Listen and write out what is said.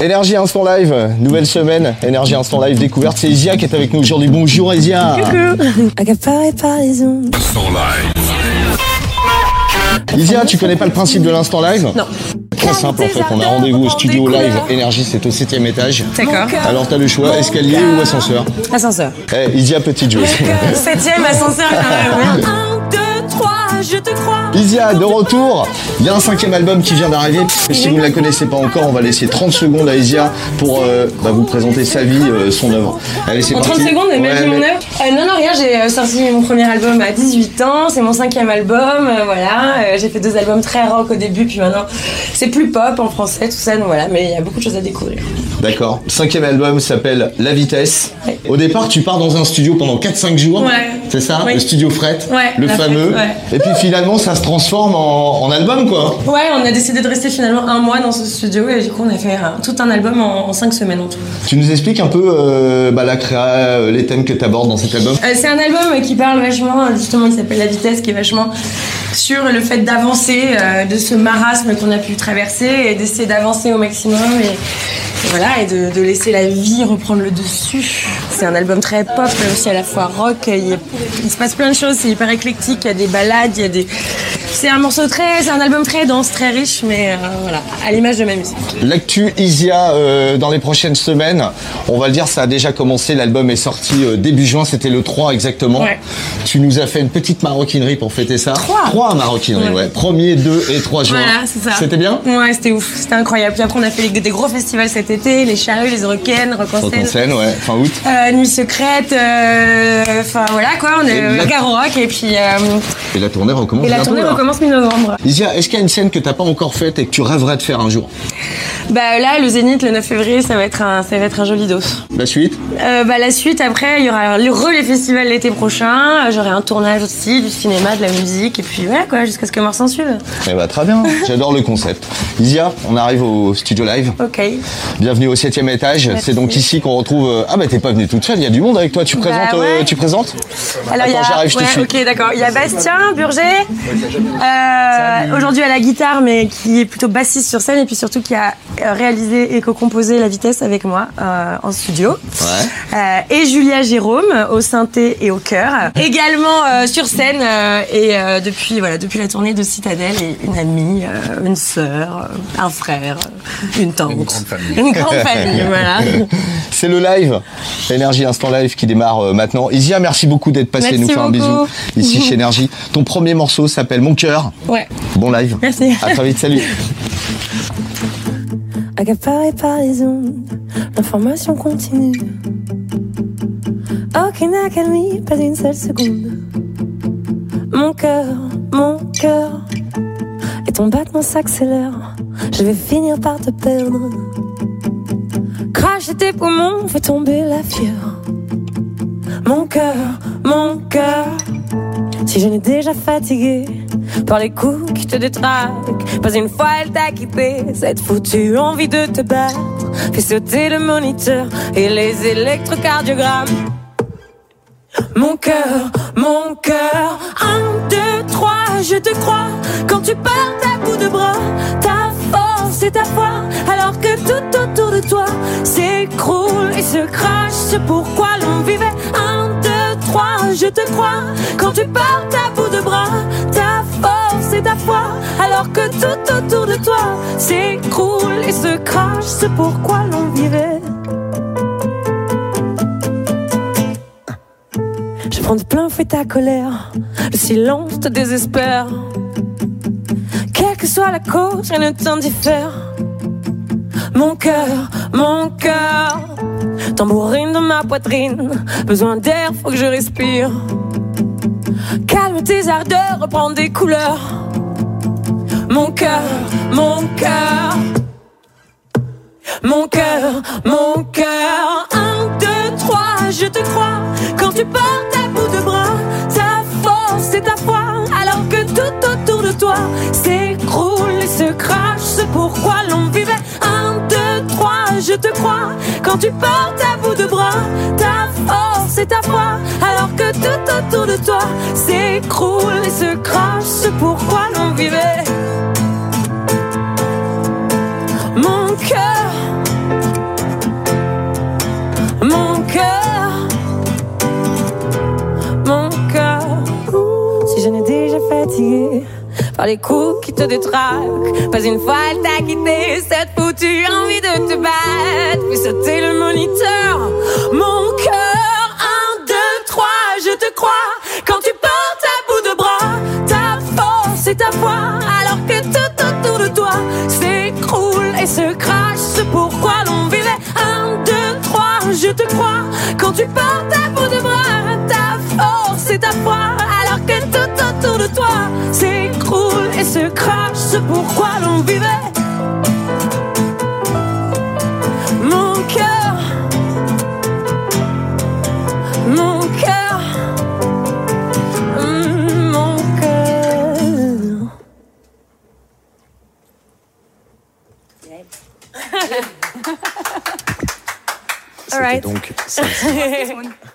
Énergie Instant Live, nouvelle semaine, Énergie Instant Live découverte, c'est Isia qui est avec nous aujourd'hui. Bonjour Isia Accaparé par les ondes. Isia, tu connais pas le principe de l'instant live? Non. Très simple en fait, on a rendez-vous au studio live Énergie, c'est au septième étage. D'accord. Alors t'as le choix, escalier ou ascenseur? Ascenseur. Eh, Isia petite joueuse. Septième ascenseur, quand même. Je te crois. Isia, de retour, il y a un cinquième album qui vient d'arriver. Si vous ne la connaissez pas encore, on va laisser 30 secondes à Isia pour euh, bah, vous présenter sa vie, euh, son œuvre. Allez, c'est En parti. 30 secondes, Ouais, imagine mon mais- œuvre. Euh, non, non, rien, j'ai sorti mon premier album à 18 ans, c'est mon cinquième album, voilà. J'ai fait deux albums très rock au début, puis maintenant c'est plus pop en français, tout ça, donc voilà, mais il y a beaucoup de choses à découvrir. D'accord. Cinquième album s'appelle La Vitesse. Ouais. Au départ, tu pars dans un studio pendant 4-5 jours. Ouais. C'est ça? Oui. Le studio Fret. Ouais, le fameux. Et puis finalement, ça se transforme en, en album, quoi. Ouais, on a décidé de rester finalement un mois dans ce studio, et du coup on a fait euh, tout un album en, en 5 semaines en tout. Tu nous expliques un peu euh, bah, la créa, euh, les thèmes que tu abordes dans cet album? Euh, c'est un album qui parle vachement, justement, qui s'appelle La Vitesse, qui est vachement sur le fait d'avancer, de ce marasme qu'on a pu traverser et d'essayer d'avancer au maximum et voilà, et de, de laisser la vie reprendre le dessus. C'est un album très pop, mais aussi à la fois rock. Il, se passe plein de choses, c'est hyper éclectique, il y a des balades, il y a des. C'est un morceau très. C'est un album très dense, très riche, mais euh, voilà, à l'image de ma musique. L'actu Isia euh, dans les prochaines semaines, on va le dire, ça a déjà commencé. L'album est sorti euh, début juin, c'était le 3 exactement. Ouais. Tu nous as fait une petite maroquinerie pour fêter ça. Trois. Trois maroquineries, ouais. Ouais. Premier, 2 et 3 juin. Voilà, c'est ça. C'était bien? Ouais, c'était ouf, c'était incroyable. Puis après, on a fait des gros festivals cet été, les Charrues, les Eurocaines, Rock ouais, fin août. Euh, Nuit secrète, euh, enfin voilà quoi, on est la- Rock et puis euh, Et la tournée recommence et la tournée recommence mi-novembre. Isia, est-ce qu'il y a une scène que t'as pas encore faite et que tu rêverais de faire un jour? Bah là le Zénith le 9 février ça va être un ça va être un joli dos. La suite? Bah la suite après il y aura le re les festivals l'été prochain, j'aurai un tournage aussi du cinéma, de la musique et puis voilà quoi jusqu'à ce que mort s'en suive. Eh bah très bien, j'adore le concept. Isia, on arrive au studio live. Ok. Bienvenue au septième étage. C'est donc ici qu'on retrouve. euh, Ah bah t'es pas venue toute seule, il y a du monde avec toi. Tu Bah, présentes euh, ouais. Tu présentes Alors il y Attends, a j'arrive, je te ouais, suis. ok d'accord, il y a Bastien Burger euh, aujourd'hui à la guitare mais qui est plutôt bassiste sur scène et puis surtout qui a euh, réalisé et co-composé La Vitesse avec moi euh, en studio. Ouais. Euh, et Julia Jérôme au synthé et au chœur. Également euh, sur scène euh, et euh, depuis voilà depuis la tournée de Citadelle et une amie, euh, une sœur, euh, un frère, euh, une tante, une grande famille, une grande famille voilà. C'est le live, Énergie Instant Live qui démarre euh, maintenant. Isia, merci beaucoup d'être passé Merci nous faire un bisou ici chez Énergie. Ton premier morceau s'appelle Mon cœur. Ouais. Bon live. Merci. À très vite, salut. Accaparé par les ondes, l'information continue. Aucune accalmie, pas une seule seconde. Mon cœur, mon cœur, et ton battement s'accélère. Je vais finir par te perdre. Cracher tes poumons, fait tomber la fièvre. Mon cœur, mon cœur, si je n'ai déjà fatigué par les coups qui te détraquent, pas une fois elle t'a quitté. Cette foutue envie de te battre fait sauter le moniteur et les électrocardiogrammes. Mon cœur, mon cœur, un, deux, trois, je te crois. Quand tu parles à bout de bras, ta force et ta foi, crache. C'est pourquoi l'on vivait. Un, deux, trois, je te crois. Quand tu parles à bout de bras, ta force et ta foi, alors que tout autour de toi s'écroule et se crache. C'est pourquoi l'on vivait. Je prends de plein fouet ta colère, le silence te désespère. Quelle que soit la cause, rien ne t'indiffère. Mon cœur, mon cœur, tambourine dans ma poitrine. Besoin d'air, faut que je respire. Calme tes ardeurs, reprends des couleurs. Mon cœur, mon cœur. Mon cœur, mon cœur, un, deux, trois, je te crois. Quand tu portes à bout de bras, ta force et ta foi, alors que tout autour de toi s'écroule et se crache. C'est pourquoi l'on vivait je te crois. Quand tu portes à bout de bras ta force et ta foi, alors que tout autour de toi s'écroule et se crache ce pourquoi l'on vivait? Mon cœur, mon cœur, mon cœur. Si je n'ai déjà fatigué par les coups qui te détraquent. Pas une fois elle t'a quitté, cette foutue envie de te battre. Puis sauter le moniteur, mon cœur. Un, deux, trois, je te crois. Quand tu portes à bout de bras, ta force et ta foi. Alors que tout autour de toi s'écroule et se crache. Ce pourquoi l'on vivait. Un, deux, trois, je te crois. Quand tu portes à bout de bras, ta force et ta foi. Alors que tout autour de toi crache. Ce pourquoi l'on vivait. Mon cœur, mon cœur, mm, mon cœur. C'était Alright. donc ça.